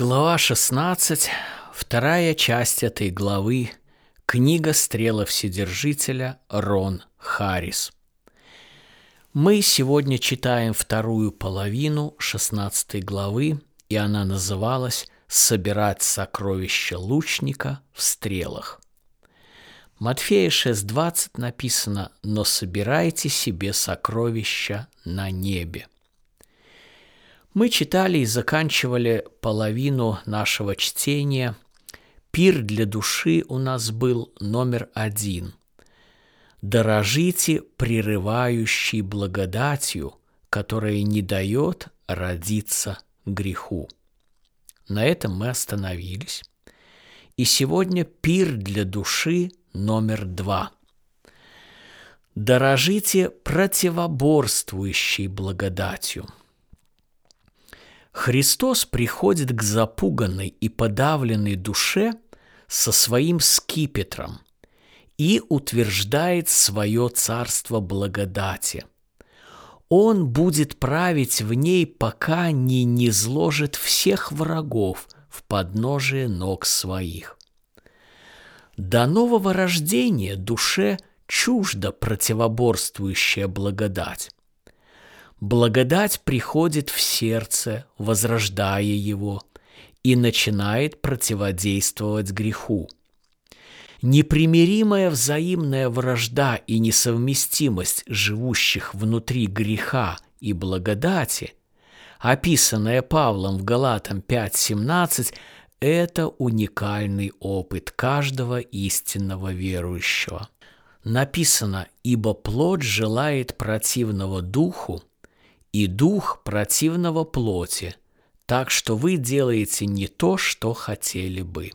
Глава 16, вторая часть этой главы, книга «Стрела Вседержителя» Рон Харрис. Мы сегодня читаем вторую половину 16 главы, и она называлась «Собирать сокровища лучника в стрелах». Матфея 6.20 написано «Но собирайте себе сокровища на небе». Мы читали и заканчивали половину нашего чтения. Пир для души у нас был номер один. Дорожите прерывающей благодатью, которая не дает родиться греху. На этом мы остановились. И сегодня пир для души номер два. Дорожите противоборствующей благодатью – Христос приходит к запуганной и подавленной душе со своим скипетром и утверждает свое царство благодати. Он будет править в ней, пока не низложит всех врагов в подножие ног своих. До нового рождения душе чужда противоборствующая благодать. Благодать приходит в сердце, возрождая его, и начинает противодействовать греху. Непримиримая взаимная вражда и несовместимость живущих внутри греха и благодати, описанная Павлом в Галатам 5.17, это уникальный опыт каждого истинного верующего. Написано «Ибо плоть желает противного духу, и дух противного плоти, так что вы делаете не то, что хотели бы.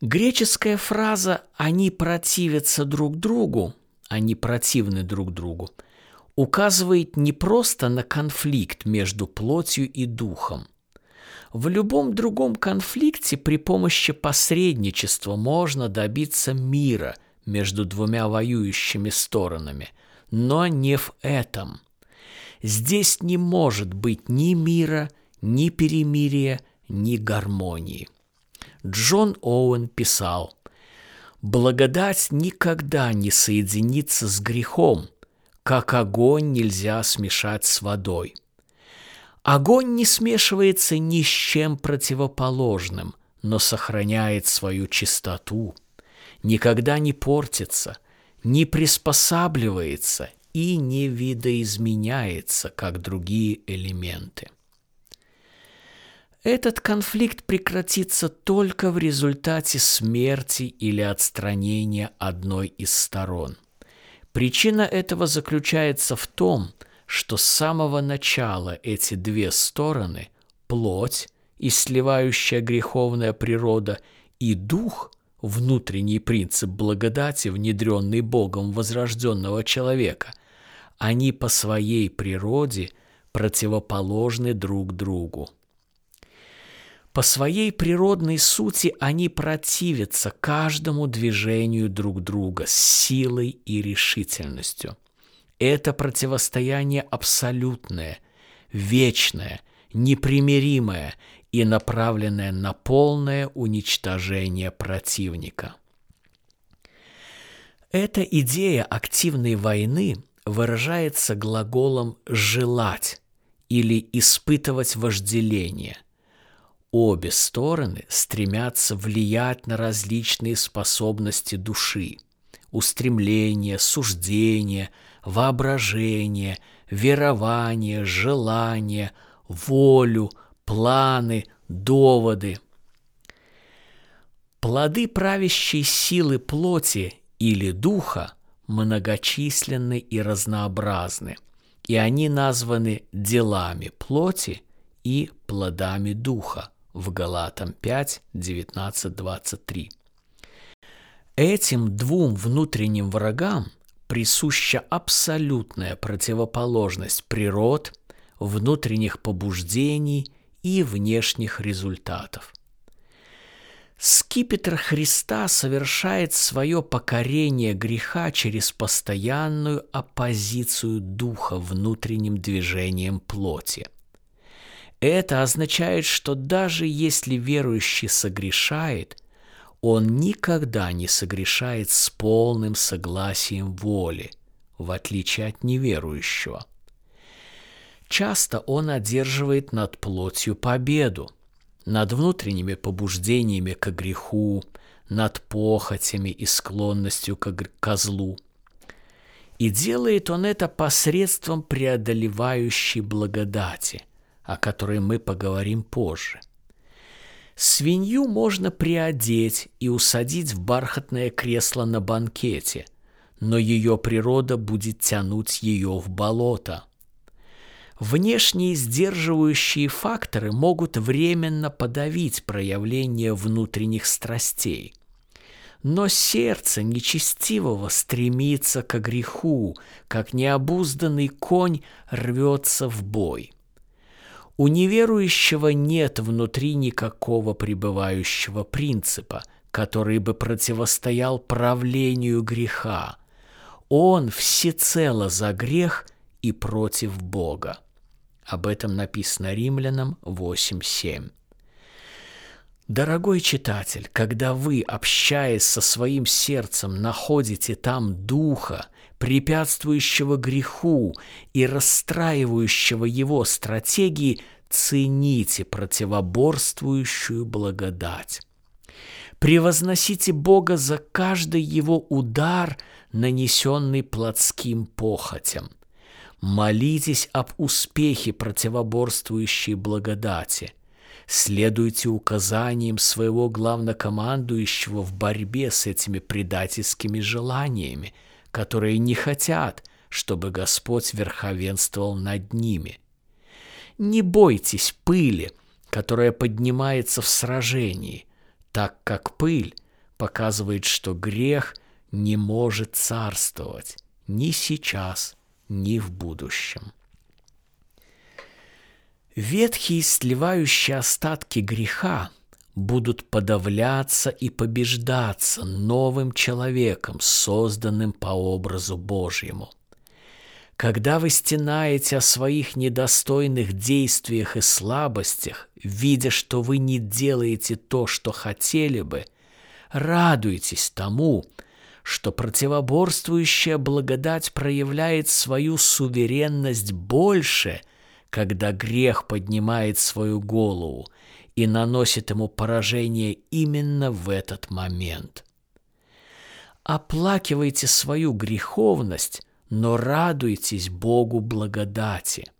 Греческая фраза «они противятся друг другу», они противны друг другу, указывает не просто на конфликт между плотью и духом. В любом другом конфликте при помощи посредничества можно добиться мира между двумя воюющими сторонами, но не в этом – Здесь не может быть ни мира, ни перемирия, ни гармонии. Джон Оуэн писал, «Благодать никогда не соединится с грехом, как огонь нельзя смешать с водой. Огонь не смешивается ни с чем противоположным, но сохраняет свою чистоту, никогда не портится, не приспосабливается и не видоизменяется, как другие элементы. Этот конфликт прекратится только в результате смерти или отстранения одной из сторон. Причина этого заключается в том, что с самого начала эти две стороны – плоть и сливающая греховная природа и дух – внутренний принцип благодати, внедренный Богом возрожденного человека, они по своей природе противоположны друг другу. По своей природной сути они противятся каждому движению друг друга с силой и решительностью. Это противостояние абсолютное, вечное, непримиримое и направленное на полное уничтожение противника. Эта идея активной войны – выражается глаголом «желать» или «испытывать вожделение». Обе стороны стремятся влиять на различные способности души, устремления, суждения, воображение, верование, желание, волю, планы, доводы. Плоды правящей силы плоти или духа – многочисленны и разнообразны, и они названы делами плоти и плодами духа в Галатам 5, 19, 23. Этим двум внутренним врагам присуща абсолютная противоположность природ, внутренних побуждений и внешних результатов – Скипетр Христа совершает свое покорение греха через постоянную оппозицию духа внутренним движением плоти. Это означает, что даже если верующий согрешает, он никогда не согрешает с полным согласием воли, в отличие от неверующего. Часто он одерживает над плотью победу, над внутренними побуждениями к греху, над похотями и склонностью к козлу. И делает он это посредством преодолевающей благодати, о которой мы поговорим позже. Свинью можно приодеть и усадить в бархатное кресло на банкете, но ее природа будет тянуть ее в болото. Внешние сдерживающие факторы могут временно подавить проявление внутренних страстей – но сердце нечестивого стремится к греху, как необузданный конь рвется в бой. У неверующего нет внутри никакого пребывающего принципа, который бы противостоял правлению греха. Он всецело за грех и против Бога. Об этом написано Римлянам 8.7. Дорогой читатель, когда вы, общаясь со своим сердцем, находите там духа, препятствующего греху и расстраивающего его стратегии, цените противоборствующую благодать. Превозносите Бога за каждый его удар, нанесенный плотским похотям. Молитесь об успехе противоборствующей благодати – Следуйте указаниям своего главнокомандующего в борьбе с этими предательскими желаниями, которые не хотят, чтобы Господь верховенствовал над ними. Не бойтесь пыли, которая поднимается в сражении, так как пыль показывает, что грех не может царствовать. Ни сейчас, ни в будущем. Ветхие сливающие остатки греха будут подавляться и побеждаться новым человеком, созданным по образу Божьему. Когда вы стенаете о своих недостойных действиях и слабостях, видя, что вы не делаете то, что хотели бы, радуйтесь тому, что противоборствующая благодать проявляет свою суверенность больше – когда грех поднимает свою голову и наносит ему поражение именно в этот момент. Оплакивайте свою греховность, но радуйтесь Богу благодати.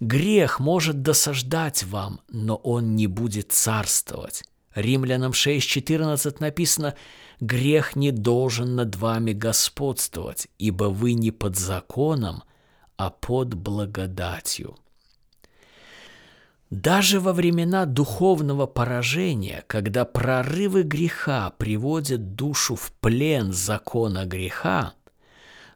Грех может досаждать вам, но он не будет царствовать. Римлянам 6.14 написано «Грех не должен над вами господствовать, ибо вы не под законом, а под благодатью. Даже во времена духовного поражения, когда прорывы греха приводят душу в плен закона греха,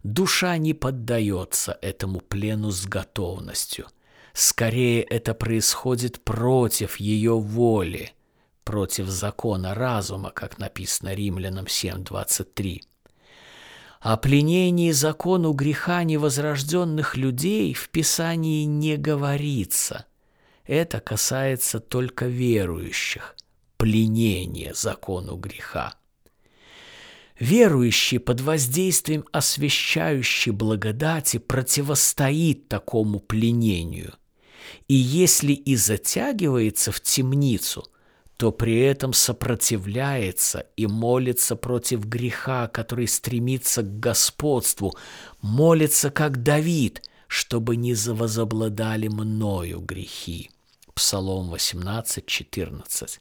душа не поддается этому плену с готовностью. Скорее это происходит против ее воли, против закона разума, как написано Римлянам 7.23. О пленении закону греха невозрожденных людей в Писании не говорится. Это касается только верующих. Пленение закону греха. Верующий под воздействием освящающей благодати противостоит такому пленению. И если и затягивается в темницу, то при этом сопротивляется и молится против греха, который стремится к господству, молится как Давид, чтобы не возобладали мною грехи. Псалом 18, 14.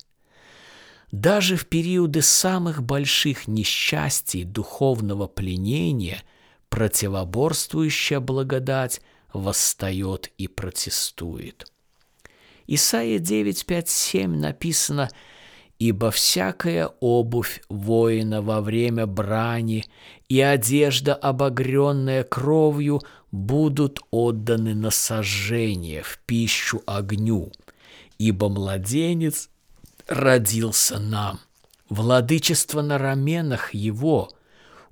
Даже в периоды самых больших несчастий духовного пленения противоборствующая благодать восстает и протестует. Исайя 9, 5, 7 написано «Ибо всякая обувь воина во время брани и одежда, обогренная кровью, будут отданы на сожжение в пищу огню, ибо младенец родился нам, владычество на раменах его,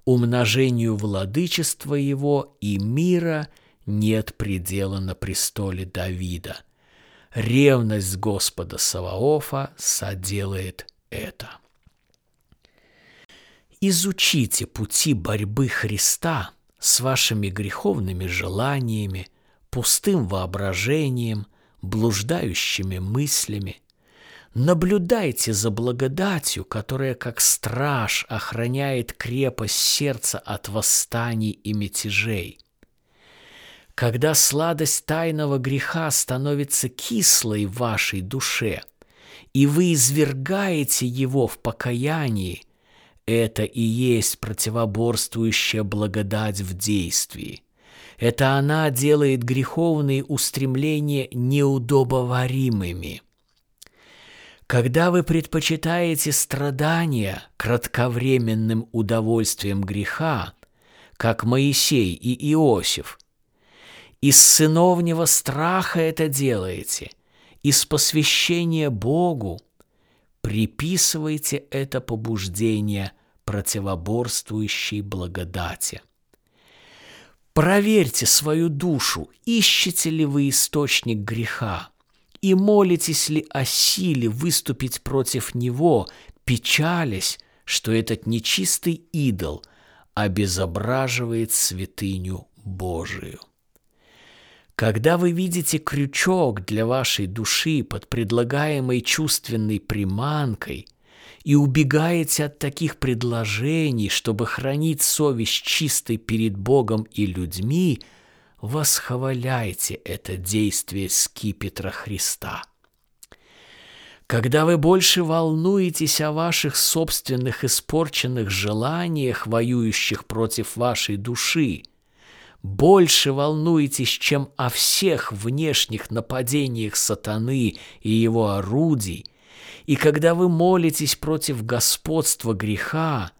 умножению владычества его и мира нет предела на престоле Давида – ревность Господа Саваофа соделает это. Изучите пути борьбы Христа с вашими греховными желаниями, пустым воображением, блуждающими мыслями. Наблюдайте за благодатью, которая как страж охраняет крепость сердца от восстаний и мятежей. Когда сладость тайного греха становится кислой в вашей душе, и вы извергаете его в покаянии, это и есть противоборствующая благодать в действии. Это она делает греховные устремления неудобоваримыми. Когда вы предпочитаете страдания кратковременным удовольствием греха, как Моисей и Иосиф, из сыновнего страха это делаете, из посвящения Богу, приписывайте это побуждение противоборствующей благодати. Проверьте свою душу, ищете ли вы источник греха, и молитесь ли о силе выступить против него, печалясь, что этот нечистый идол обезображивает святыню Божию. Когда вы видите крючок для вашей души под предлагаемой чувственной приманкой – и убегаете от таких предложений, чтобы хранить совесть чистой перед Богом и людьми, восхваляйте это действие скипетра Христа. Когда вы больше волнуетесь о ваших собственных испорченных желаниях, воюющих против вашей души, больше волнуетесь, чем о всех внешних нападениях сатаны и его орудий – и когда вы молитесь против господства греха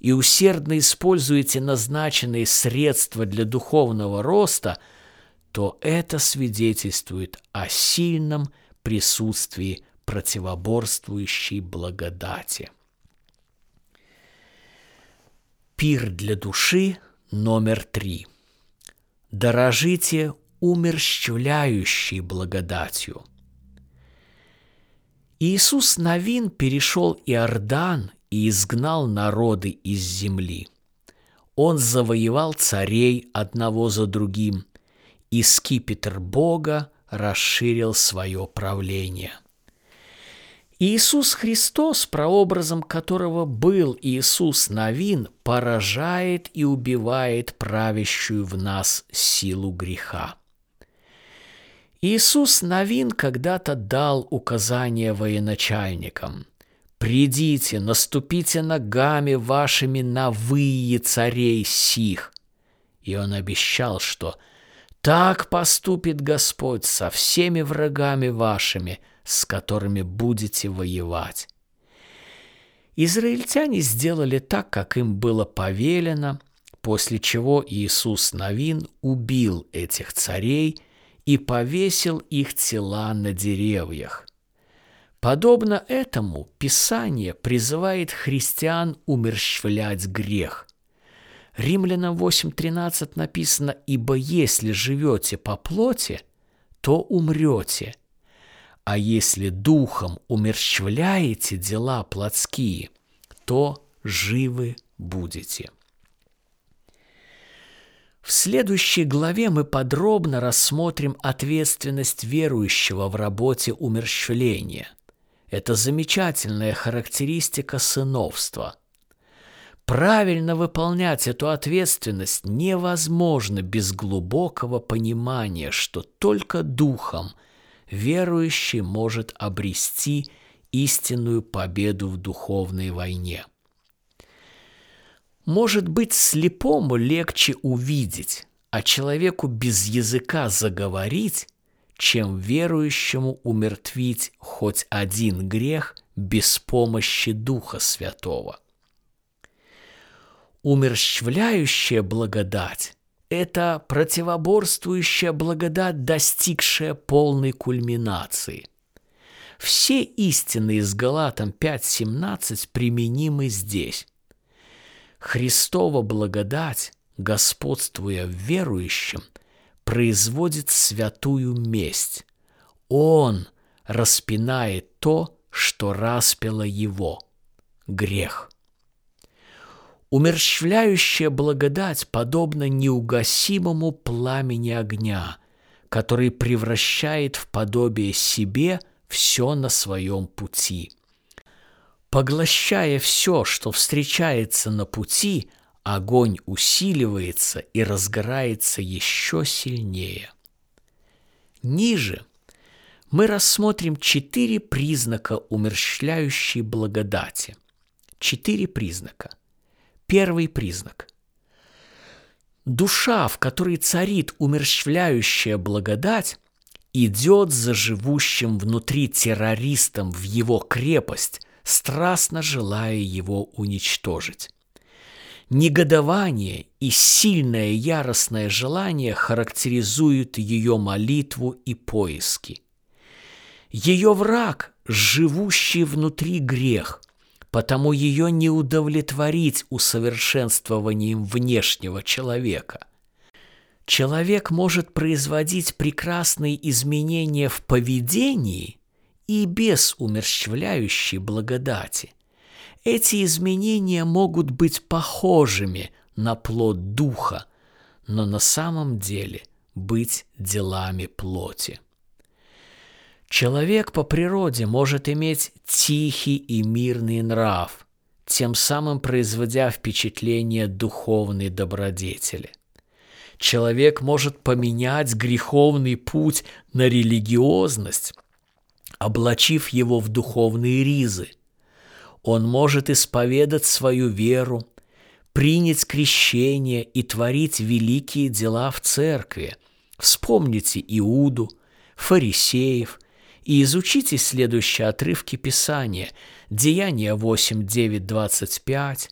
и усердно используете назначенные средства для духовного роста, то это свидетельствует о сильном присутствии противоборствующей благодати. Пир для души номер три. Дорожите умерщвляющей благодатью – Иисус Новин перешел Иордан и изгнал народы из земли. Он завоевал царей одного за другим, и скипетр Бога расширил свое правление. Иисус Христос, прообразом которого был Иисус Новин, поражает и убивает правящую в нас силу греха. Иисус Новин когда-то дал указание военачальникам. «Придите, наступите ногами вашими на выи царей сих». И он обещал, что так поступит Господь со всеми врагами вашими, с которыми будете воевать. Израильтяне сделали так, как им было повелено, после чего Иисус Новин убил этих царей – и повесил их тела на деревьях. Подобно этому Писание призывает христиан умерщвлять грех. Римлянам 8.13 написано «Ибо если живете по плоти, то умрете, а если духом умерщвляете дела плотские, то живы будете». В следующей главе мы подробно рассмотрим ответственность верующего в работе умерщвления. Это замечательная характеристика сыновства. Правильно выполнять эту ответственность невозможно без глубокого понимания, что только духом верующий может обрести истинную победу в духовной войне – может быть, слепому легче увидеть, а человеку без языка заговорить, чем верующему умертвить хоть один грех без помощи Духа Святого. Умерщвляющая благодать – это противоборствующая благодать, достигшая полной кульминации. Все истины из Галатам 5.17 применимы здесь. Христова благодать, господствуя в верующем, производит святую месть. Он распинает то, что распяло его – грех. Умерщвляющая благодать подобна неугасимому пламени огня, который превращает в подобие себе все на своем пути. Поглощая все, что встречается на пути, огонь усиливается и разгорается еще сильнее. Ниже мы рассмотрим четыре признака умерщвляющей благодати. Четыре признака – Первый признак. Душа, в которой царит умерщвляющая благодать, идет за живущим внутри террористом в его крепость, страстно желая его уничтожить. Негодование и сильное яростное желание характеризуют ее молитву и поиски. Ее враг, живущий внутри грех, потому ее не удовлетворить усовершенствованием внешнего человека. Человек может производить прекрасные изменения в поведении и без умерщвляющей благодати. Эти изменения могут быть похожими на плод духа, но на самом деле быть делами плоти. Человек по природе может иметь тихий и мирный нрав, тем самым производя впечатление духовной добродетели. Человек может поменять греховный путь на религиозность, облачив его в духовные ризы. Он может исповедать свою веру, принять крещение и творить великие дела в церкви. Вспомните Иуду, фарисеев – и изучите следующие отрывки Писания. Деяния 8, 9, 25,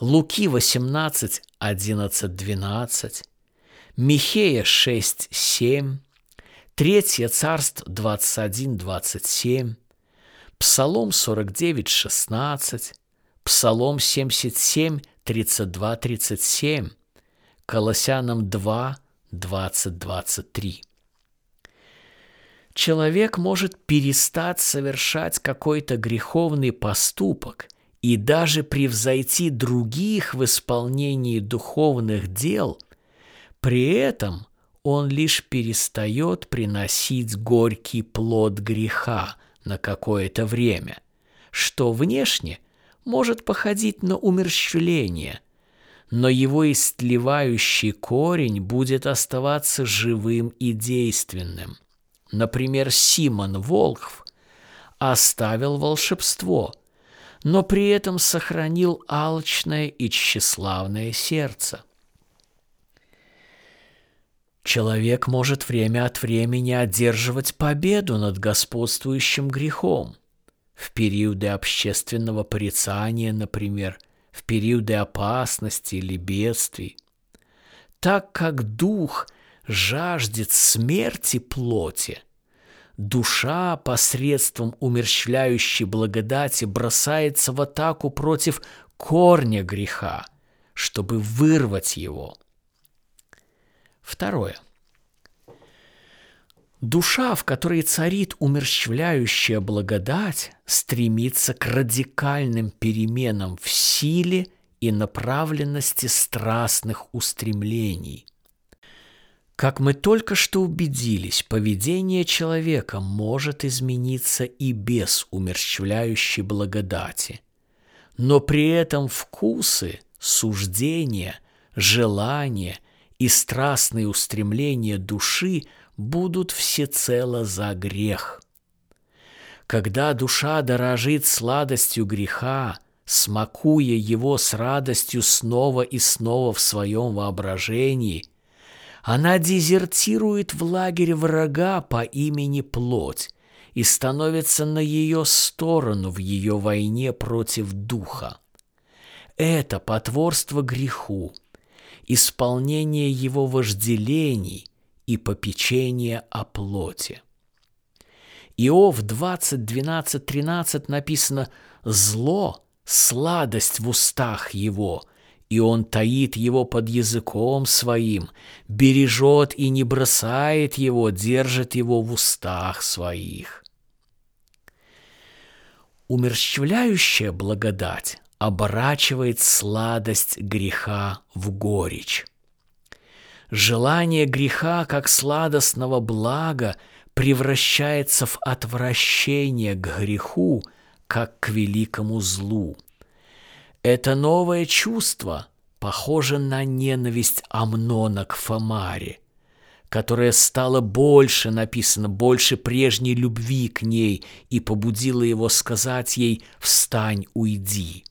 Луки 18, 11, 12, Михея 6, 7, Третье царство 21, 27, Псалом 49, 16, Псалом 77, 32, 37, Колоссянам 2, 20, 23 человек может перестать совершать какой-то греховный поступок и даже превзойти других в исполнении духовных дел, при этом он лишь перестает приносить горький плод греха на какое-то время, что внешне может походить на умерщвление, но его истлевающий корень будет оставаться живым и действенным – Например, Симон Волхв оставил волшебство, но при этом сохранил алчное и тщеславное сердце. Человек может время от времени одерживать победу над господствующим грехом. В периоды общественного порицания, например, в периоды опасности или бедствий. Так как дух – жаждет смерти плоти, душа посредством умерщвляющей благодати бросается в атаку против корня греха, чтобы вырвать его. Второе. Душа, в которой царит умерщвляющая благодать, стремится к радикальным переменам в силе и направленности страстных устремлений – как мы только что убедились, поведение человека может измениться и без умерщвляющей благодати. Но при этом вкусы, суждения, желания и страстные устремления души будут всецело за грех. Когда душа дорожит сладостью греха, смакуя его с радостью снова и снова в своем воображении – она дезертирует в лагерь врага по имени Плоть и становится на ее сторону в ее войне против духа. Это потворство греху, исполнение его вожделений и попечение о плоти. Иов 20, 12, 13 написано «Зло – сладость в устах его, и он таит его под языком своим, бережет и не бросает его, держит его в устах своих. Умерщвляющая благодать оборачивает сладость греха в горечь. Желание греха, как сладостного блага, превращается в отвращение к греху, как к великому злу – это новое чувство похоже на ненависть Амнона к Фомаре, которая стала больше, написано, больше прежней любви к ней и побудила его сказать ей «Встань, уйди».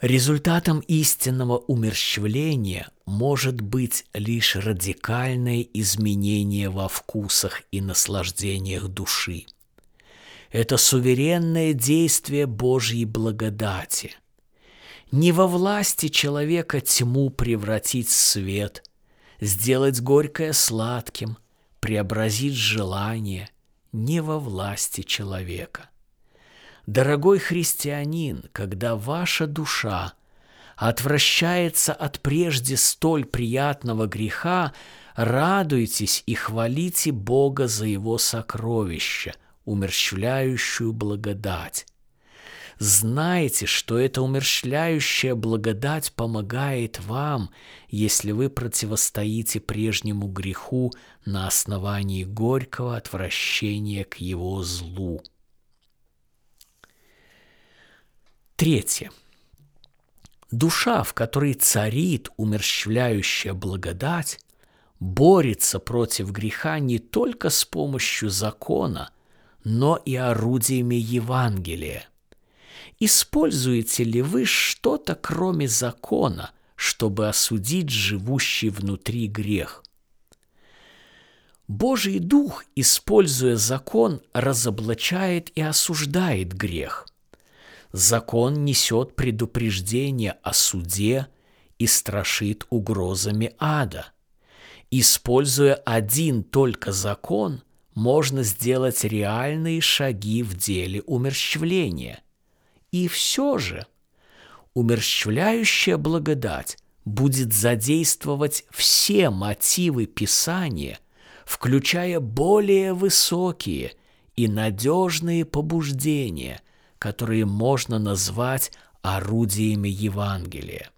Результатом истинного умерщвления может быть лишь радикальное изменение во вкусах и наслаждениях души – это суверенное действие Божьей благодати. Не во власти человека тьму превратить в свет, сделать горькое сладким, преобразить желание, не во власти человека. Дорогой христианин, когда ваша душа отвращается от прежде столь приятного греха, радуйтесь и хвалите Бога за его сокровища, умерщвляющую благодать. Знайте, что эта умерщвляющая благодать помогает вам, если вы противостоите прежнему греху на основании горького отвращения к его злу. Третье. Душа, в которой царит умерщвляющая благодать, борется против греха не только с помощью закона – но и орудиями Евангелия. Используете ли вы что-то, кроме закона, чтобы осудить живущий внутри грех? Божий Дух, используя закон, разоблачает и осуждает грех. Закон несет предупреждение о суде и страшит угрозами ада. Используя один только закон – можно сделать реальные шаги в деле умерщвления. И все же умерщвляющая благодать будет задействовать все мотивы Писания, включая более высокие и надежные побуждения, которые можно назвать орудиями Евангелия.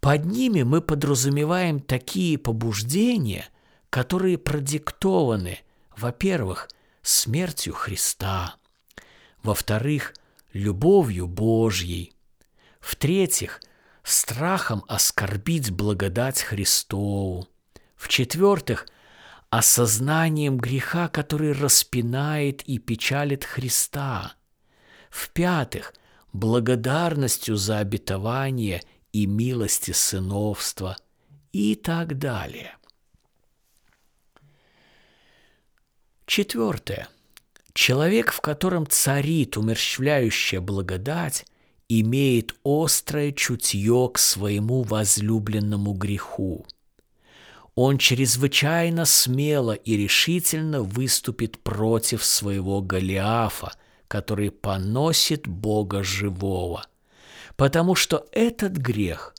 Под ними мы подразумеваем такие побуждения, которые продиктованы – во-первых, смертью Христа. Во-вторых, любовью Божьей. В-третьих, страхом оскорбить благодать Христову. В-четвертых, осознанием греха, который распинает и печалит Христа. В-пятых, благодарностью за обетование и милости сыновства и так далее. Четвертое. Человек, в котором царит умерщвляющая благодать, имеет острое чутье к своему возлюбленному греху. Он чрезвычайно смело и решительно выступит против своего Голиафа, который поносит Бога живого, потому что этот грех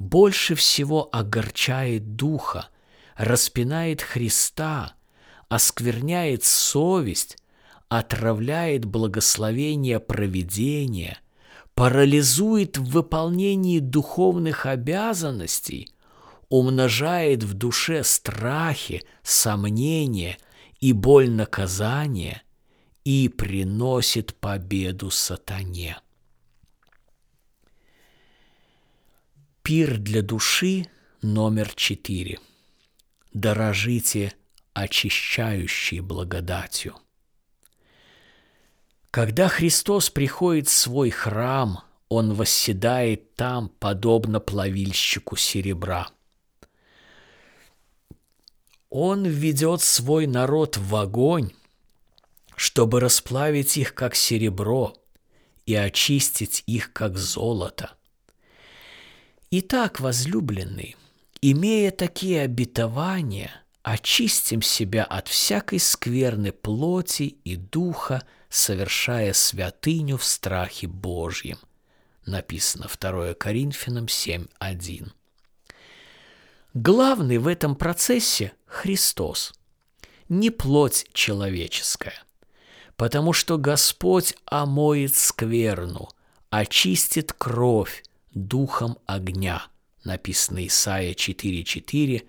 больше всего огорчает Духа, распинает Христа – оскверняет совесть, отравляет благословение провидения, парализует в выполнении духовных обязанностей, умножает в душе страхи, сомнения и боль наказания и приносит победу сатане. Пир для души номер четыре. Дорожите – очищающей благодатью. Когда Христос приходит в свой храм, Он восседает там, подобно плавильщику серебра. Он введет свой народ в огонь, чтобы расплавить их, как серебро, и очистить их, как золото. Итак, возлюбленный, имея такие обетования – очистим себя от всякой скверны плоти и духа, совершая святыню в страхе Божьем. написано 2 Коринфянам 7.1. Главный в этом процессе Христос, не плоть человеческая, потому что Господь омоет скверну, очистит кровь духом огня, написано Исаия 4.4,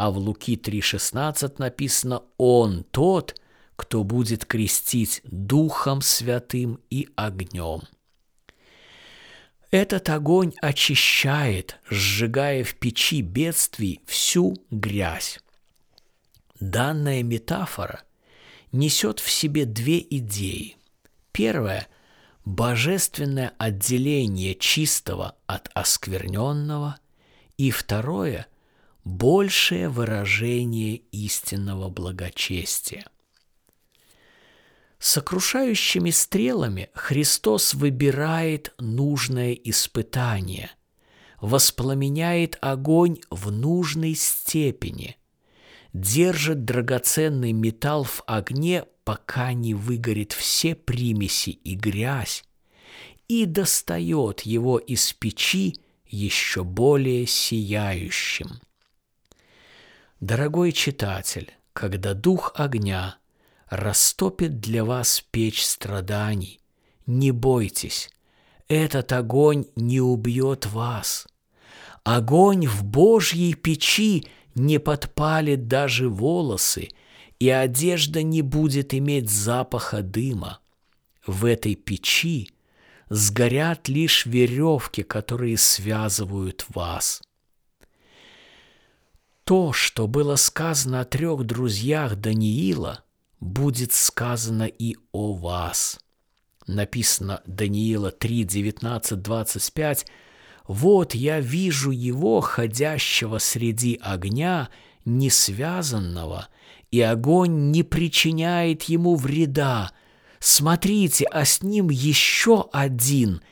а в Луки 3.16 написано «Он тот, кто будет крестить Духом Святым и огнем». Этот огонь очищает, сжигая в печи бедствий всю грязь. Данная метафора несет в себе две идеи. Первая – божественное отделение чистого от оскверненного, и второе – большее выражение истинного благочестия – Сокрушающими стрелами Христос выбирает нужное испытание, воспламеняет огонь в нужной степени, держит драгоценный металл в огне, пока не выгорит все примеси и грязь, и достает его из печи еще более сияющим. Дорогой читатель, когда дух огня – растопит для вас печь страданий. Не бойтесь, этот огонь не убьет вас. Огонь в Божьей печи не подпалит даже волосы, и одежда не будет иметь запаха дыма. В этой печи сгорят лишь веревки, которые связывают вас. То, что было сказано о трех друзьях Даниила – будет сказано и о вас. Написано Даниила 3, 19, 25. «Вот я вижу его, ходящего среди огня, не связанного, и огонь не причиняет ему вреда. Смотрите, а с ним еще один,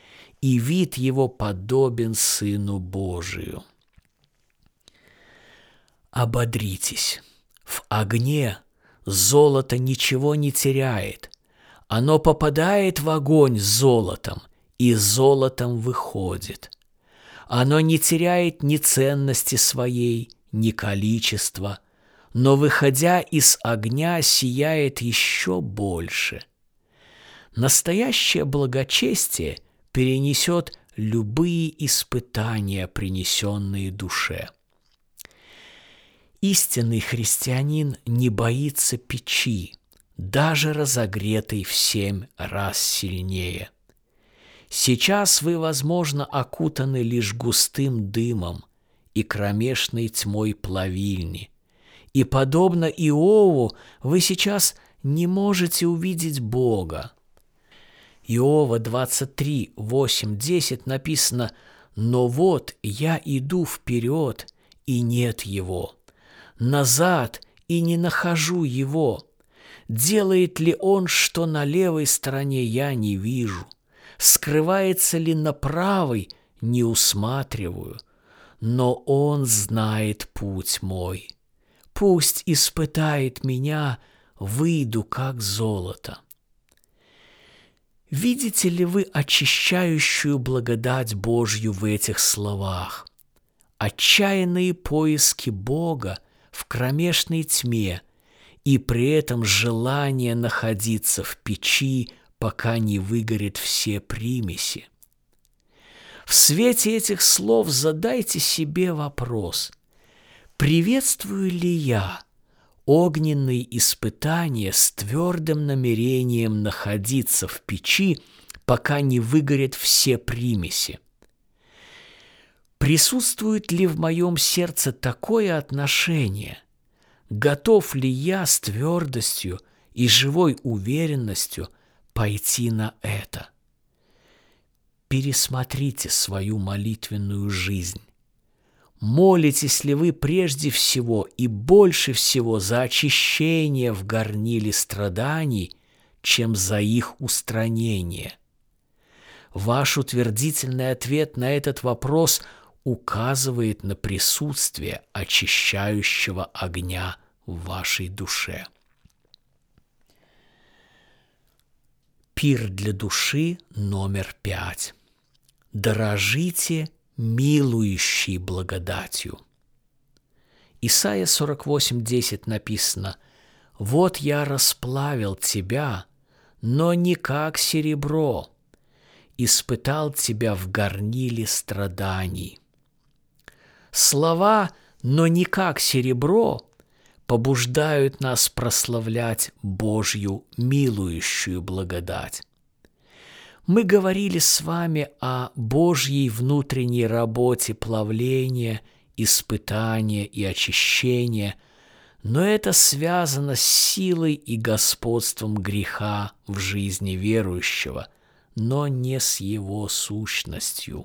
и вид его подобен Сыну Божию». Ободритесь. В огне Золото ничего не теряет. Оно попадает в огонь с золотом и золотом выходит. Оно не теряет ни ценности своей, ни количества, но, выходя из огня, сияет еще больше. Настоящее благочестие перенесет любые испытания, принесенные душе – Истинный христианин не боится печи, даже разогретой в семь раз сильнее. Сейчас вы, возможно, окутаны лишь густым дымом и кромешной тьмой плавильни. И, подобно Иову, вы сейчас не можете увидеть Бога. Иова 23, 8, 10 написано «Но вот я иду вперед, и нет его» назад и не нахожу его. Делает ли он, что на левой стороне я не вижу? Скрывается ли на правой, не усматриваю? Но он знает путь мой. Пусть испытает меня, выйду как золото. Видите ли вы очищающую благодать Божью в этих словах? Отчаянные поиски Бога – в кромешной тьме и при этом желание находиться в печи, пока не выгорят все примеси. В свете этих слов задайте себе вопрос, приветствую ли я огненные испытания с твердым намерением находиться в печи, пока не выгорят все примеси? Присутствует ли в моем сердце такое отношение? Готов ли я с твердостью и живой уверенностью пойти на это? Пересмотрите свою молитвенную жизнь. Молитесь ли вы прежде всего и больше всего за очищение в горниле страданий, чем за их устранение? Ваш утвердительный ответ на этот вопрос – указывает на присутствие очищающего огня в вашей душе. Пир для души номер пять. дорожите милующей благодатью. Исайя 48.10 написано «Вот я расплавил тебя, но не как серебро, испытал тебя в горниле страданий». Слова «но не как серебро» побуждают нас прославлять Божью милующую благодать. Мы говорили с вами о Божьей внутренней работе плавления, испытания и очищения, но это связано с силой и господством греха в жизни верующего, но не с его сущностью.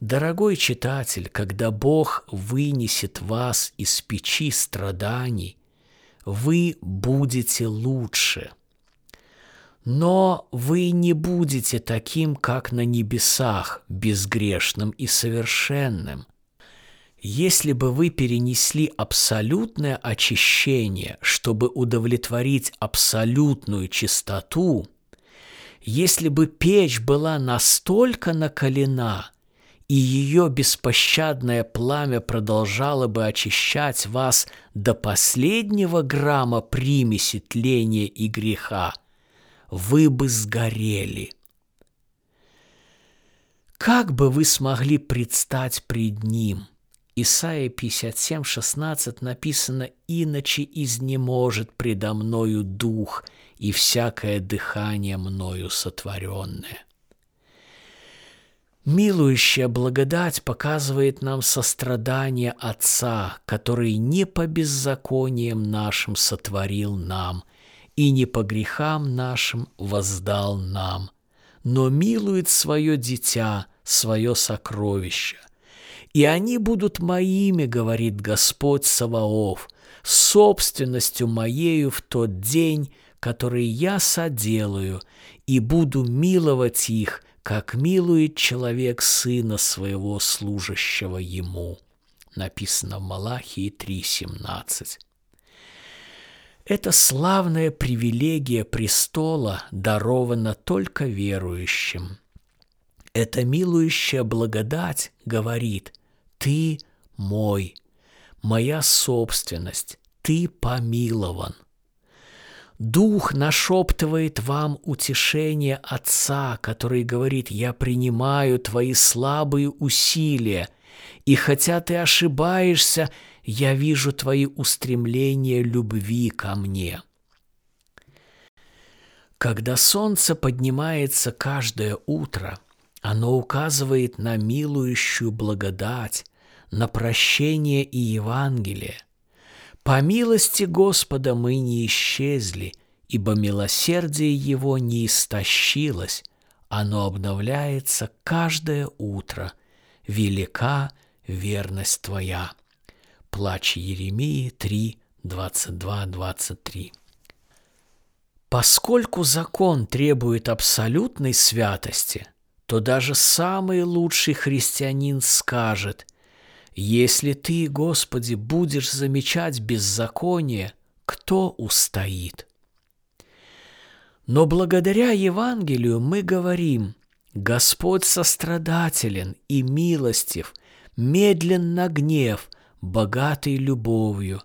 Дорогой читатель, когда Бог вынесет вас из печи страданий, вы будете лучше – но вы не будете таким, как на небесах, безгрешным и совершенным. Если бы вы перенесли абсолютное очищение, чтобы удовлетворить абсолютную чистоту, если бы печь была настолько накалена, и ее беспощадное пламя продолжало бы очищать вас до последнего грамма примеси тления и греха – вы бы сгорели. Как бы вы смогли предстать пред Ним? Исайя 57, 16 написано «Иначе изнеможет предо мною дух и всякое дыхание мною сотворенное». Милующая благодать показывает нам сострадание Отца, который не по беззакониям нашим сотворил нам – и не по грехам нашим воздал нам, но милует свое дитя, свое сокровище. И они будут моими, говорит Господь Саваоф, собственностью моею в тот день, который я соделаю, и буду миловать их, как милует человек сына своего служащего ему. Написано в Малахии 3.17. Эта славная привилегия престола дарована только верующим. Эта милующая благодать говорит «Ты мой, моя собственность, ты помилован». Дух нашептывает вам утешение Отца, который говорит, «Я принимаю твои слабые усилия, и хотя ты ошибаешься, я вижу твои устремления любви ко мне. Когда солнце поднимается каждое утро, оно указывает на милующую благодать, на прощение и Евангелие. По милости Господа мы не исчезли, ибо милосердие Его не истощилось, оно обновляется каждое утро. Велика верность Твоя. Плач Еремии 3, 22, 23. Поскольку закон требует абсолютной святости, то даже самый лучший христианин скажет, «Если ты, Господи, будешь замечать беззаконие, кто устоит?» Но благодаря Евангелию мы говорим, Господь сострадателен и милостив, медленно гнев – богатый любовью,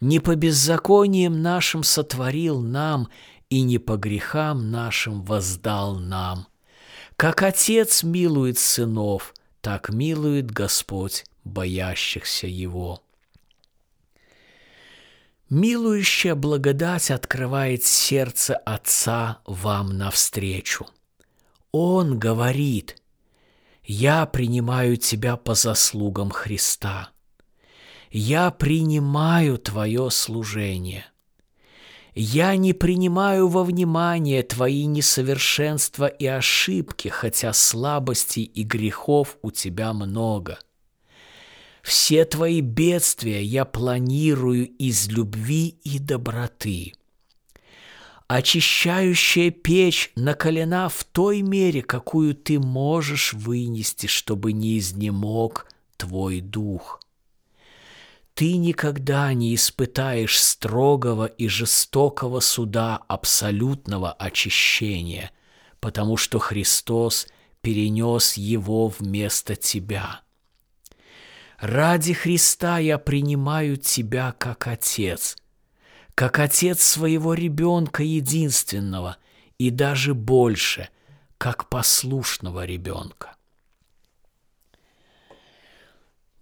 не по беззакониям нашим сотворил нам и не по грехам нашим воздал нам. Как Отец милует сынов, так милует Господь боящихся Его. Милующая благодать открывает сердце Отца вам навстречу. Он говорит, «Я принимаю тебя по заслугам Христа» я принимаю Твое служение. Я не принимаю во внимание Твои несовершенства и ошибки, хотя слабостей и грехов у Тебя много. Все Твои бедствия я планирую из любви и доброты. Очищающая печь накалена в той мере, какую Ты можешь вынести, чтобы не изнемог Твой дух – ты никогда не испытаешь строгого и жестокого суда абсолютного очищения, потому что Христос перенес его вместо тебя. Ради Христа я принимаю тебя как отец, как отец своего ребенка единственного и даже больше, как послушного ребенка.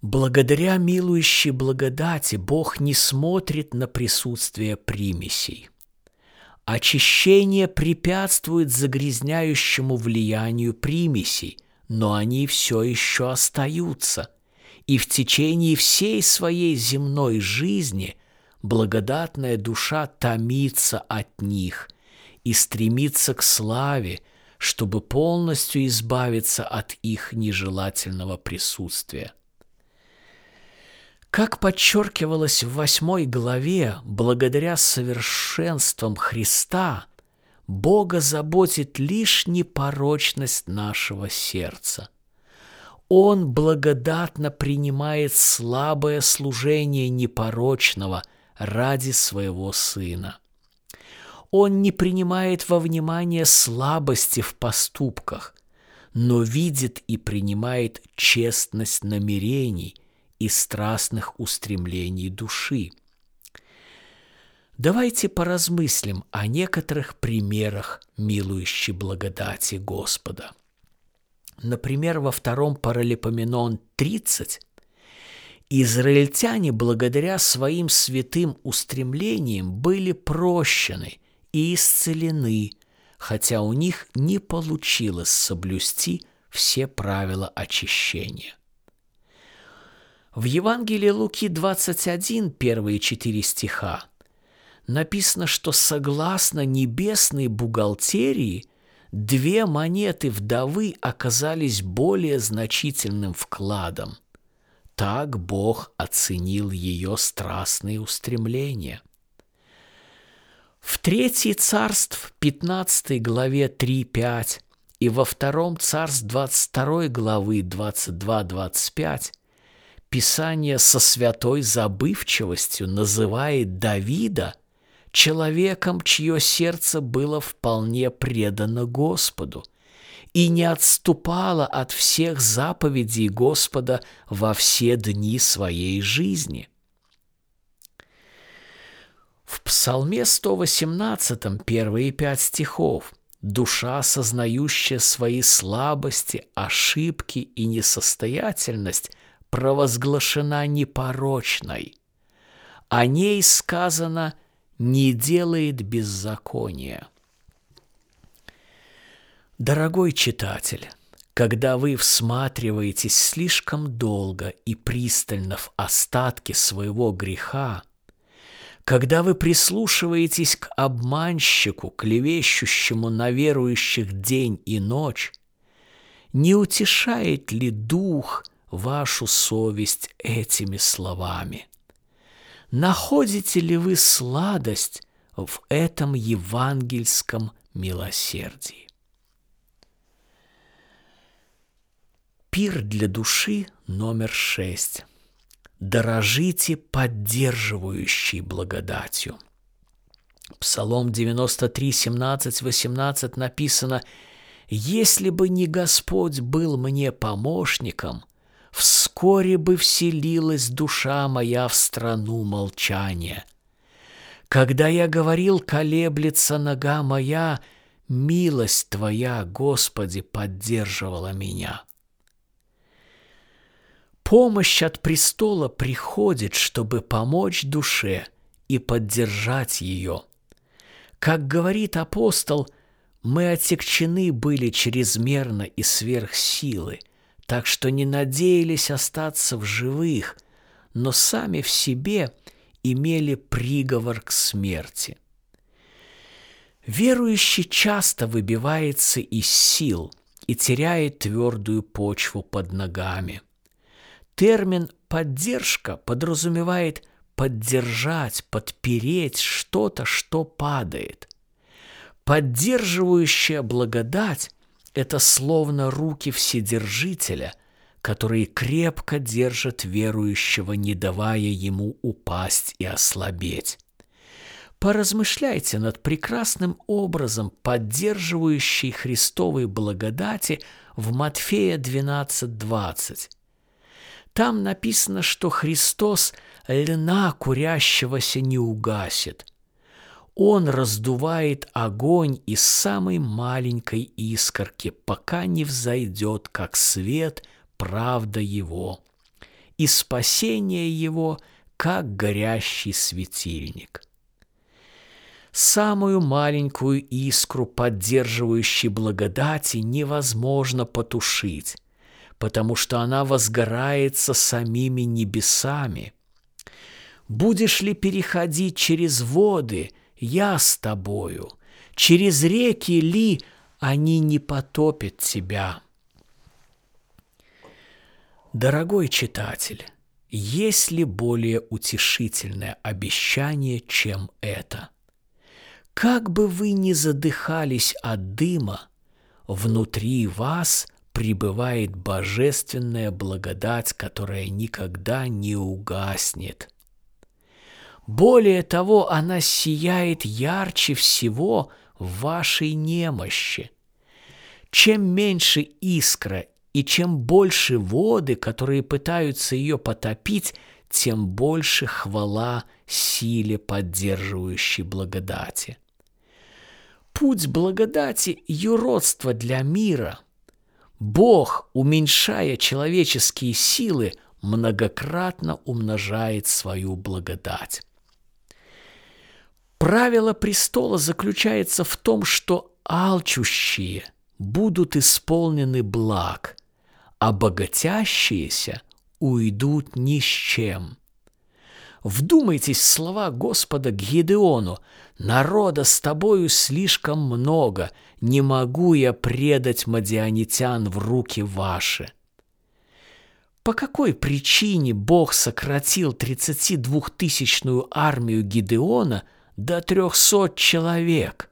Благодаря милующей благодати Бог не смотрит на присутствие примесей. Очищение препятствует загрязняющему влиянию примесей, но они все еще остаются, и в течение всей своей земной жизни благодатная душа томится от них и стремится к славе, чтобы полностью избавиться от их нежелательного присутствия – как подчеркивалось в восьмой главе, благодаря совершенствам Христа Бога заботит лишь непорочность нашего сердца. Он благодатно принимает слабое служение непорочного ради своего Сына. Он не принимает во внимание слабости в поступках, но видит и принимает честность намерений – и страстных устремлений души. Давайте поразмыслим о некоторых примерах милующей благодати Господа. Например, во втором Паралипоменон 30 израильтяне благодаря своим святым устремлениям были прощены и исцелены, хотя у них не получилось соблюсти все правила очищения. В Евангелии Луки 21, первые четыре стиха, написано, что согласно небесной бухгалтерии две монеты вдовы оказались более значительным вкладом. Так Бог оценил ее страстные устремления. В Третьей царств 15 главе 3-5 и во Втором царств 22 главы 22-25 Писание со святой забывчивостью называет Давида человеком, чье сердце было вполне предано Господу и не отступало от всех заповедей Господа во все дни своей жизни. В Псалме 118, первые пять стихов, душа, осознающая свои слабости, ошибки и несостоятельность – провозглашена непорочной. О ней сказано «не делает беззакония». Дорогой читатель, когда вы всматриваетесь слишком долго и пристально в остатки своего греха, когда вы прислушиваетесь к обманщику, клевещущему на верующих день и ночь, не утешает ли дух – вашу совесть этими словами? Находите ли вы сладость в этом евангельском милосердии? Пир для души номер шесть. Дорожите поддерживающей благодатью. Псалом 93, 17, 18 написано «Если бы не Господь был мне помощником, вскоре бы вселилась душа моя в страну молчания. Когда я говорил, колеблется нога моя, милость Твоя, Господи, поддерживала меня. Помощь от престола приходит, чтобы помочь душе и поддержать ее. Как говорит апостол, мы отекчены были чрезмерно и сверх силы – так что не надеялись остаться в живых, но сами в себе имели приговор к смерти. Верующий часто выбивается из сил и теряет твердую почву под ногами. Термин «поддержка» подразумевает поддержать, подпереть что-то, что падает. Поддерживающая благодать это словно руки Вседержителя, которые крепко держат верующего, не давая ему упасть и ослабеть. Поразмышляйте над прекрасным образом поддерживающей Христовой благодати в Матфея 12.20. Там написано, что Христос льна курящегося не угасит. Он раздувает огонь из самой маленькой искорки, пока не взойдет, как свет, правда Его, и спасение Его, как горящий светильник. Самую маленькую искру поддерживающей благодати невозможно потушить, потому что она возгорается самими небесами. Будешь ли переходить через воды, я с тобою, через реки ли они не потопят тебя. Дорогой читатель, есть ли более утешительное обещание, чем это? Как бы вы ни задыхались от дыма, внутри вас пребывает божественная благодать, которая никогда не угаснет. Более того, она сияет ярче всего в вашей немощи. Чем меньше искра и чем больше воды, которые пытаются ее потопить, тем больше хвала силе поддерживающей благодати. Путь благодати – юродство для мира – Бог, уменьшая человеческие силы, многократно умножает свою благодать. Правило престола заключается в том, что алчущие будут исполнены благ, а богатящиеся уйдут ни с чем. Вдумайтесь в слова Господа к Гедеону. «Народа с тобою слишком много, не могу я предать мадианитян в руки ваши». По какой причине Бог сократил 32-тысячную армию Гидеона до 300 человек?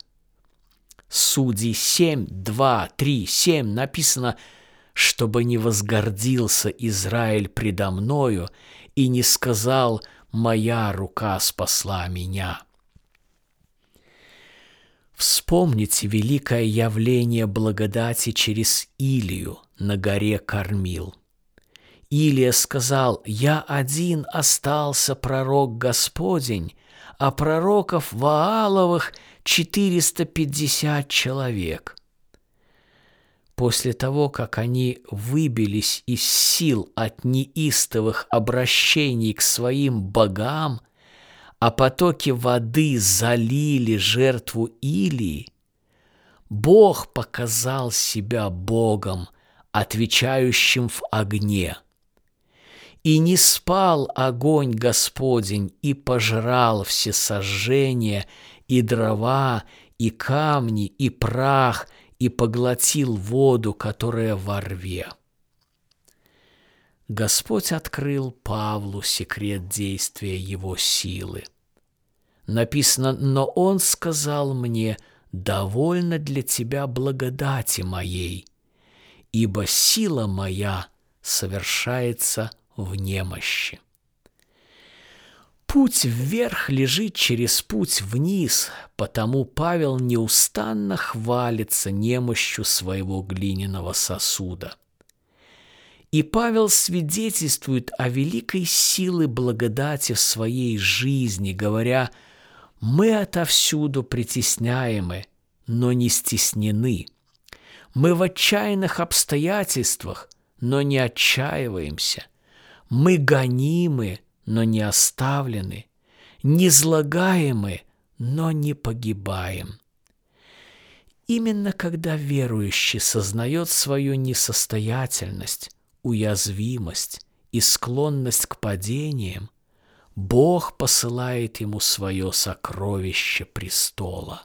Судей 7, 2, 3, 7 написано, чтобы не возгордился Израиль предо мною и не сказал «моя рука спасла меня». Вспомните великое явление благодати через Илию на горе Кормил. Илия сказал, «Я один остался пророк Господень, а пророков Вааловых 450 человек». После того, как они выбились из сил от неистовых обращений к своим богам – а потоки воды залили жертву Илии, Бог показал себя Богом, отвечающим в огне. И не спал огонь Господень, и пожрал все сожжения, и дрова, и камни, и прах, и поглотил воду, которая во рве. Господь открыл Павлу секрет действия его силы. Написано, но он сказал мне, довольно для тебя благодати моей, ибо сила моя совершается в немощи. Путь вверх лежит через путь вниз, потому Павел неустанно хвалится немощью своего глиняного сосуда. И Павел свидетельствует о великой силе благодати в своей жизни, говоря, «Мы отовсюду притесняемы, но не стеснены. Мы в отчаянных обстоятельствах, но не отчаиваемся. Мы гонимы, но не оставлены, не злагаемы, но не погибаем». Именно когда верующий сознает свою несостоятельность, уязвимость и склонность к падениям, Бог посылает ему свое сокровище престола.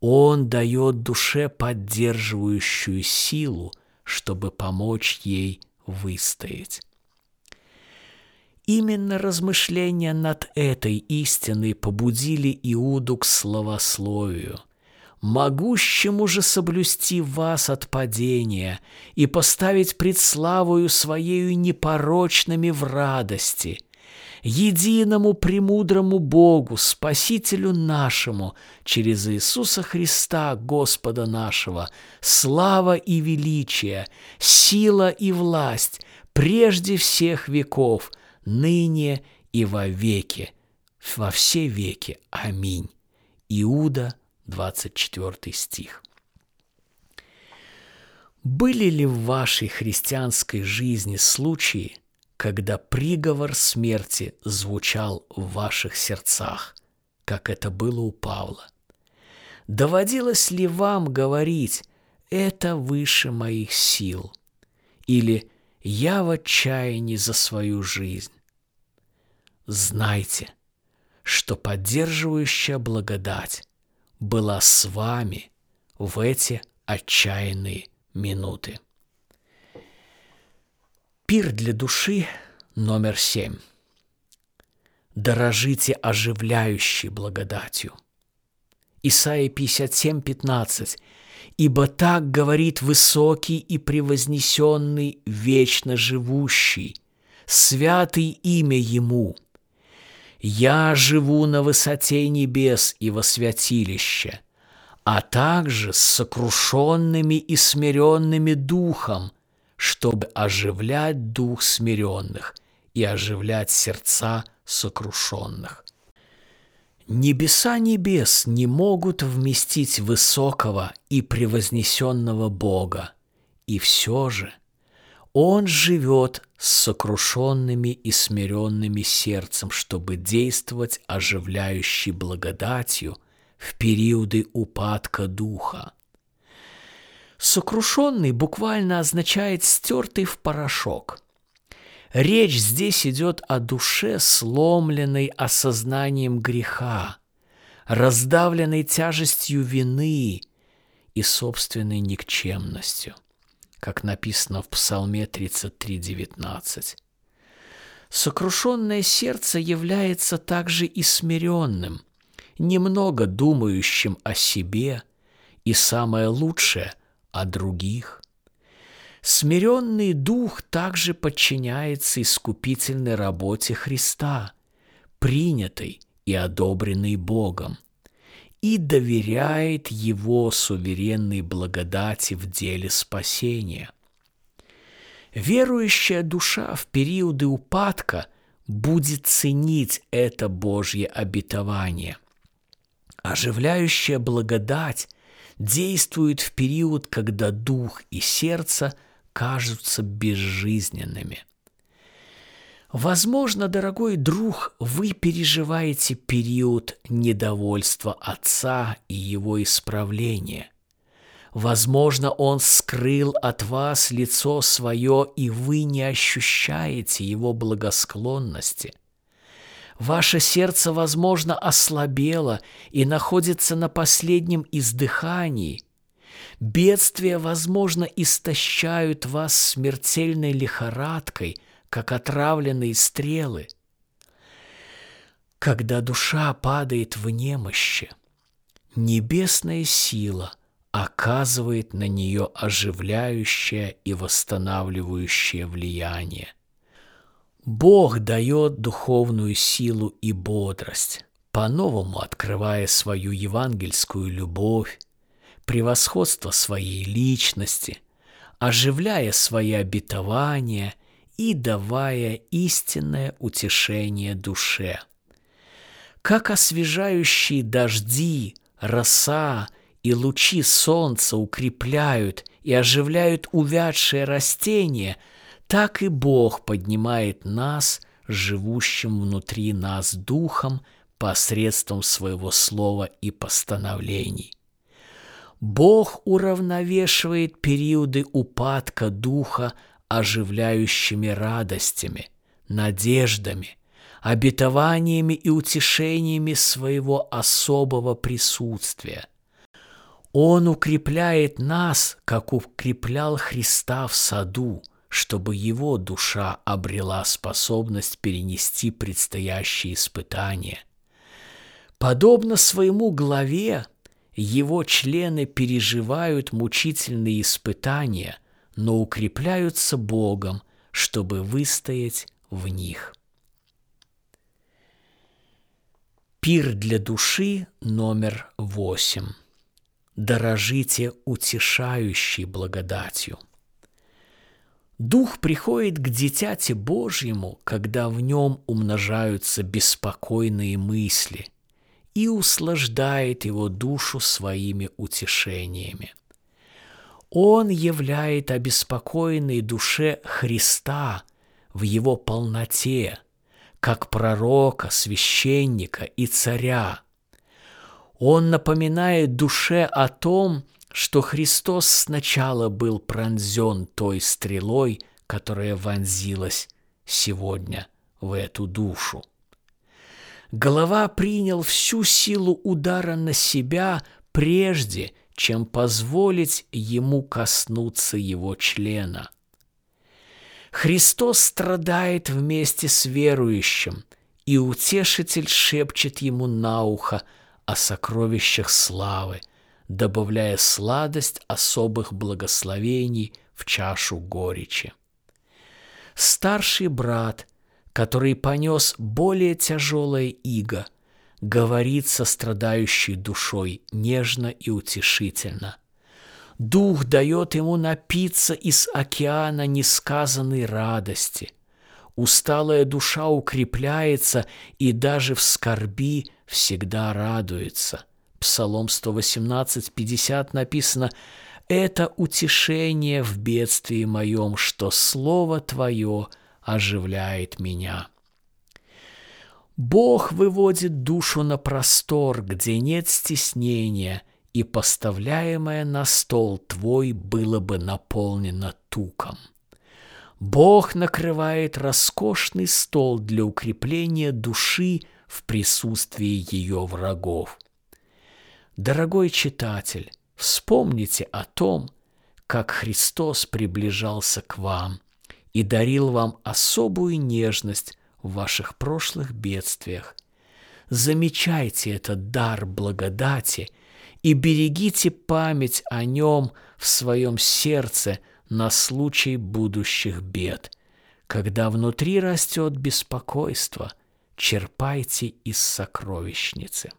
Он дает душе поддерживающую силу, чтобы помочь ей выстоять. Именно размышления над этой истиной побудили Иуду к словословию – могущему же соблюсти вас от падения и поставить пред славою Своею непорочными в радости, единому премудрому Богу, Спасителю нашему, через Иисуса Христа, Господа нашего, слава и величие, сила и власть, прежде всех веков, ныне и во веки, во все веки. Аминь. Иуда, 24 стих. Были ли в вашей христианской жизни случаи, когда приговор смерти звучал в ваших сердцах, как это было у Павла? Доводилось ли вам говорить «это выше моих сил» или «я в отчаянии за свою жизнь»? Знайте, что поддерживающая благодать была с вами в эти отчаянные минуты. Пир для души номер семь. Дорожите оживляющей благодатью. Исайя 57, 15. «Ибо так говорит высокий и превознесенный, вечно живущий, святый имя Ему. Я живу на высоте небес и во святилище, а также с сокрушенными и смиренными духом, чтобы оживлять дух смиренных и оживлять сердца сокрушенных. Небеса небес не могут вместить высокого и превознесенного Бога, и все же Он живет с сокрушенными и смиренными сердцем, чтобы действовать оживляющей благодатью – в периоды упадка духа. Сокрушенный буквально означает стертый в порошок. Речь здесь идет о душе, сломленной осознанием греха, раздавленной тяжестью вины и собственной никчемностью, как написано в Псалме 33.19. Сокрушенное сердце является также и смиренным – немного думающим о себе и самое лучшее о других. Смиренный дух также подчиняется искупительной работе Христа, принятой и одобренной Богом, и доверяет Его суверенной благодати в деле спасения. Верующая душа в периоды упадка будет ценить это Божье обетование – Оживляющая благодать действует в период, когда дух и сердце кажутся безжизненными. Возможно, дорогой друг, вы переживаете период недовольства Отца и Его исправления. Возможно, Он скрыл от вас лицо свое, и вы не ощущаете Его благосклонности. Ваше сердце, возможно, ослабело и находится на последнем издыхании. Бедствия, возможно, истощают вас смертельной лихорадкой, как отравленные стрелы. Когда душа падает в немощи, небесная сила оказывает на нее оживляющее и восстанавливающее влияние – Бог дает духовную силу и бодрость, по-новому открывая свою евангельскую любовь, превосходство своей личности, оживляя свои обетования и давая истинное утешение душе. Как освежающие дожди, роса и лучи солнца укрепляют и оживляют увядшие растения – так и Бог поднимает нас, живущим внутри нас духом, посредством своего слова и постановлений. Бог уравновешивает периоды упадка духа оживляющими радостями, надеждами, обетованиями и утешениями своего особого присутствия. Он укрепляет нас, как укреплял Христа в саду, чтобы его душа обрела способность перенести предстоящие испытания. Подобно своему главе, его члены переживают мучительные испытания, но укрепляются Богом, чтобы выстоять в них. Пир для души номер восемь. Дорожите утешающей благодатью. Дух приходит к дитяти Божьему, когда в нем умножаются беспокойные мысли, и услаждает его душу своими утешениями. Он являет обеспокоенной душе Христа в его полноте – как пророка, священника и царя. Он напоминает душе о том, что Христос сначала был пронзен той стрелой, которая вонзилась сегодня в эту душу. Голова принял всю силу удара на себя прежде, чем позволить ему коснуться его члена – Христос страдает вместе с верующим, и утешитель шепчет ему на ухо о сокровищах славы, добавляя сладость особых благословений в чашу горечи. Старший брат, который понес более тяжелое иго, говорит со страдающей душой нежно и утешительно – Дух дает ему напиться из океана несказанной радости. Усталая душа укрепляется и даже в скорби всегда радуется. Псалом 118, 50 написано «Это утешение в бедствии моем, что Слово Твое оживляет меня». Бог выводит душу на простор, где нет стеснения – и поставляемое на стол твой было бы наполнено туком. Бог накрывает роскошный стол для укрепления души в присутствии ее врагов. Дорогой читатель, вспомните о том, как Христос приближался к вам и дарил вам особую нежность в ваших прошлых бедствиях. Замечайте этот дар благодати – и берегите память о нем в своем сердце на случай будущих бед. Когда внутри растет беспокойство, черпайте из сокровищницы.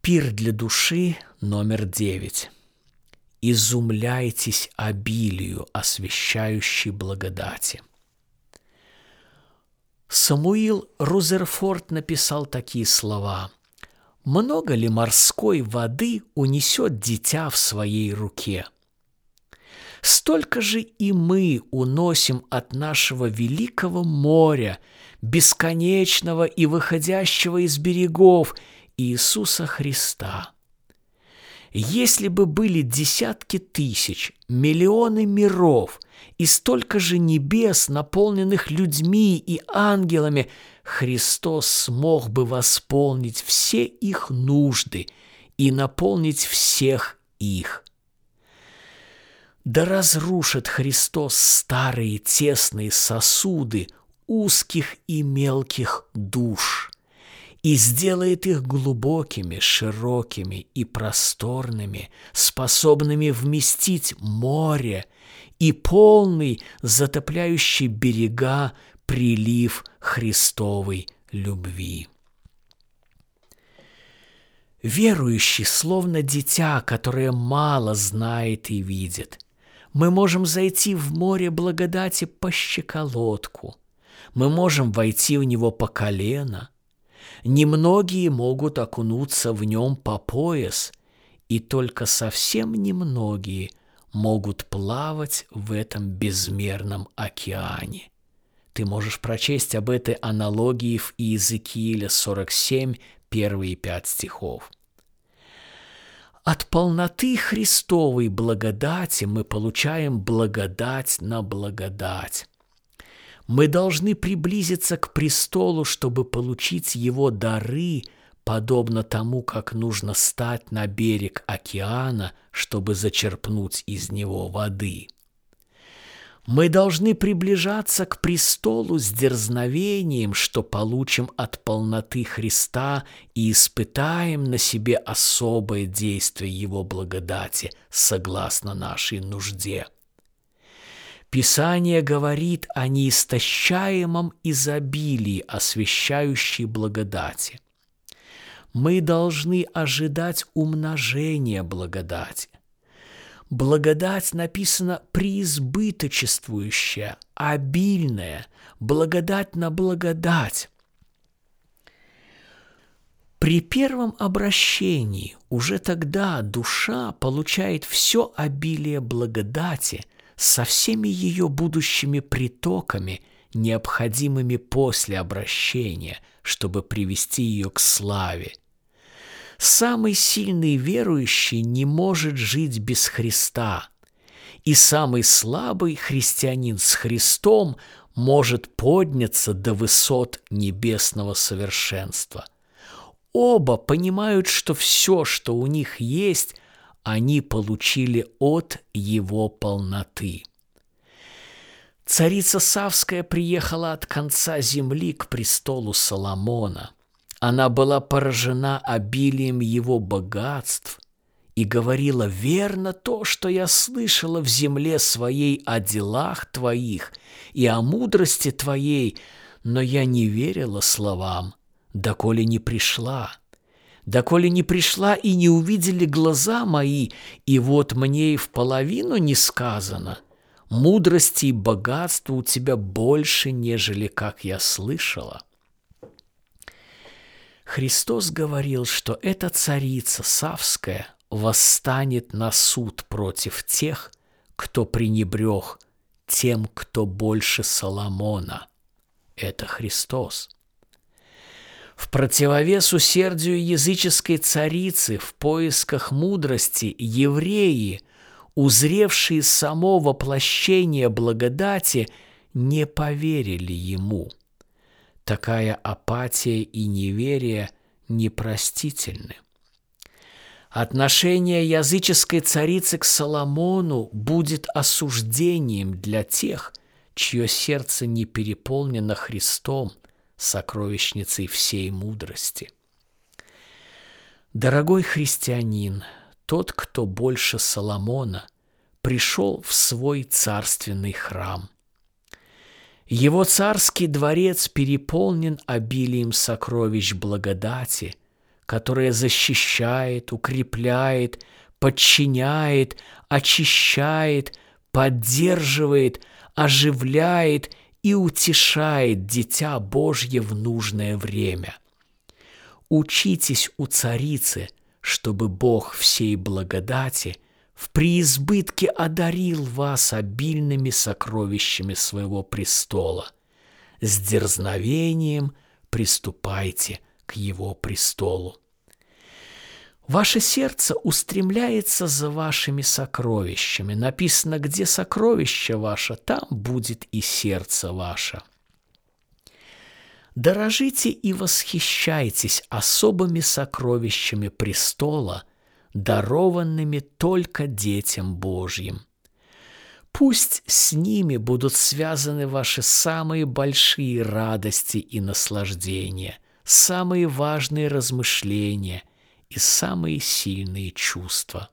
Пир для души номер девять. Изумляйтесь обилию освящающей благодати. Самуил Рузерфорд написал такие слова – много ли морской воды унесет дитя в своей руке? Столько же и мы уносим от нашего великого моря, бесконечного и выходящего из берегов Иисуса Христа. Если бы были десятки тысяч, миллионы миров и столько же небес, наполненных людьми и ангелами – Христос смог бы восполнить все их нужды и наполнить всех их. Да разрушит Христос старые тесные сосуды узких и мелких душ и сделает их глубокими, широкими и просторными, способными вместить море и полный, затопляющий берега прилив Христовой любви. Верующий, словно дитя, которое мало знает и видит. Мы можем зайти в море благодати по щеколотку. Мы можем войти в него по колено. Немногие могут окунуться в нем по пояс, и только совсем немногие могут плавать в этом безмерном океане – ты можешь прочесть об этой аналогии в Иезекииле 47, первые пять стихов. От полноты Христовой благодати мы получаем благодать на благодать. Мы должны приблизиться к престолу, чтобы получить его дары, подобно тому, как нужно стать на берег океана, чтобы зачерпнуть из него воды – мы должны приближаться к престолу с дерзновением, что получим от полноты Христа и испытаем на себе особое действие Его благодати согласно нашей нужде. Писание говорит о неистощаемом изобилии освящающей благодати. Мы должны ожидать умножения благодати. Благодать написано преизбыточествующая, обильная, благодать на благодать. При первом обращении уже тогда душа получает все обилие благодати со всеми ее будущими притоками, необходимыми после обращения, чтобы привести ее к славе. Самый сильный верующий не может жить без Христа, и самый слабый христианин с Христом может подняться до высот небесного совершенства – оба понимают, что все, что у них есть, они получили от его полноты. Царица Савская приехала от конца земли к престолу Соломона. Она была поражена обилием его богатств и говорила, «Верно то, что я слышала в земле своей о делах твоих и о мудрости твоей, но я не верила словам, доколе не пришла, доколе не пришла и не увидели глаза мои, и вот мне и в половину не сказано. Мудрости и богатства у тебя больше, нежели как я слышала. Христос говорил, что эта царица Савская восстанет на суд против тех, кто пренебрег тем, кто больше Соломона. Это Христос. В противовес усердию языческой царицы в поисках мудрости евреи, узревшие само воплощение благодати, не поверили ему. Такая апатия и неверие непростительны. Отношение языческой царицы к Соломону будет осуждением для тех, чье сердце не переполнено Христом – сокровищницей всей мудрости. Дорогой христианин, тот, кто больше Соломона, пришел в свой царственный храм. Его царский дворец переполнен обилием сокровищ благодати, которая защищает, укрепляет, подчиняет, очищает, поддерживает, оживляет и утешает Дитя Божье в нужное время. Учитесь у царицы, чтобы Бог всей благодати в преизбытке одарил вас обильными сокровищами своего престола. С дерзновением приступайте к его престолу. Ваше сердце устремляется за вашими сокровищами. Написано, где сокровище ваше, там будет и сердце ваше. Дорожите и восхищайтесь особыми сокровищами престола, дарованными только детям Божьим. Пусть с ними будут связаны ваши самые большие радости и наслаждения, самые важные размышления – и самые сильные чувства.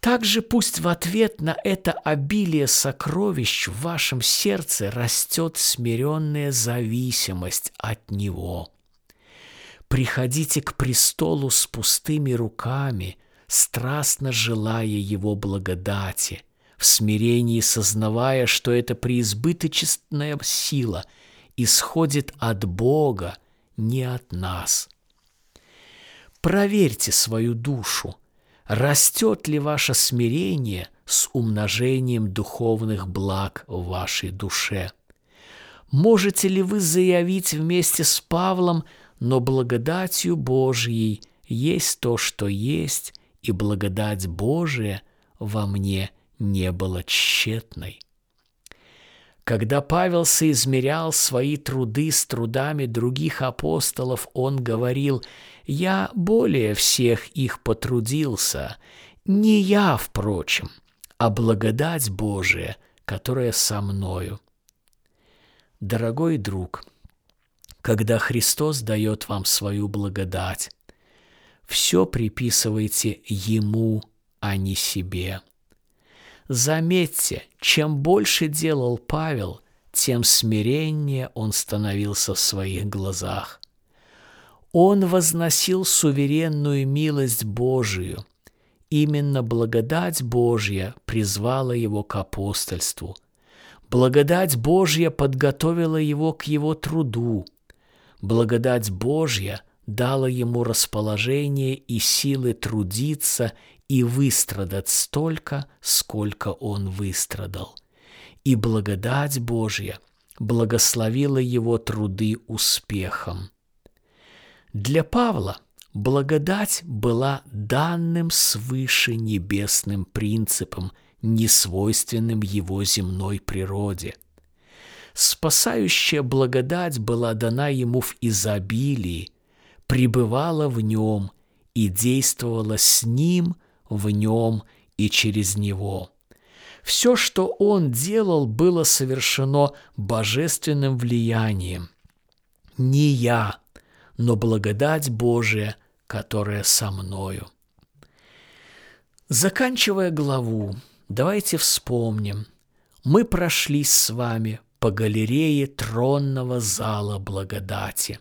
Также пусть в ответ на это обилие сокровищ в вашем сердце растет смиренная зависимость от Него. Приходите к престолу с пустыми руками, страстно желая Его благодати, в смирении сознавая, что эта преизбыточная сила исходит от Бога, не от нас – Проверьте свою душу, растет ли ваше смирение с умножением духовных благ в вашей душе. Можете ли вы заявить вместе с Павлом, но благодатью Божьей есть то, что есть, и благодать Божия во мне не была тщетной. Когда Павел соизмерял свои труды с трудами других апостолов, он говорил, «Я более всех их потрудился, не я, впрочем, а благодать Божия, которая со мною». Дорогой друг, когда Христос дает вам свою благодать, все приписывайте Ему, а не себе – Заметьте, чем больше делал Павел, тем смиреннее он становился в своих глазах. Он возносил суверенную милость Божию. Именно благодать Божья призвала его к апостольству. Благодать Божья подготовила его к его труду. Благодать Божья дала ему расположение и силы трудиться и выстрадать столько, сколько он выстрадал. И благодать Божья благословила его труды успехом. Для Павла благодать была данным свыше небесным принципом, несвойственным его земной природе. Спасающая благодать была дана ему в изобилии, пребывала в нем и действовала с ним, в нем и через него. Все, что он делал, было совершено божественным влиянием. Не я, но благодать Божия, которая со мною. Заканчивая главу, давайте вспомним. Мы прошли с вами по галерее тронного зала благодати.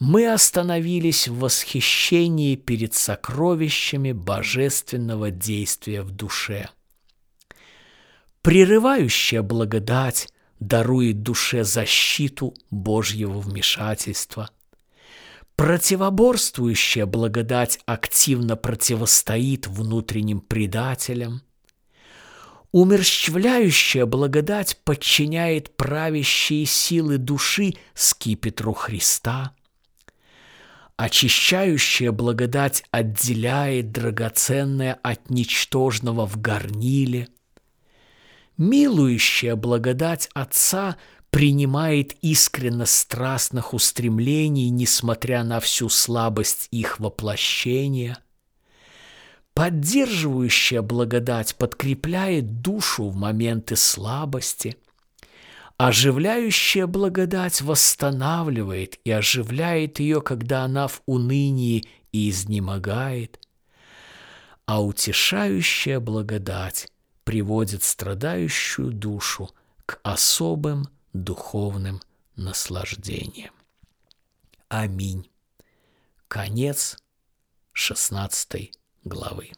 Мы остановились в восхищении перед сокровищами божественного действия в душе. Прерывающая благодать дарует душе защиту Божьего вмешательства – Противоборствующая благодать активно противостоит внутренним предателям. Умерщвляющая благодать подчиняет правящие силы души скипетру Христа. Очищающая благодать отделяет драгоценное от ничтожного в горниле. Милующая благодать Отца принимает искренно страстных устремлений, несмотря на всю слабость их воплощения. Поддерживающая благодать подкрепляет душу в моменты слабости. Оживляющая благодать восстанавливает и оживляет ее, когда она в унынии и изнемогает. А утешающая благодать приводит страдающую душу к особым духовным наслаждением. Аминь. Конец 16 главы.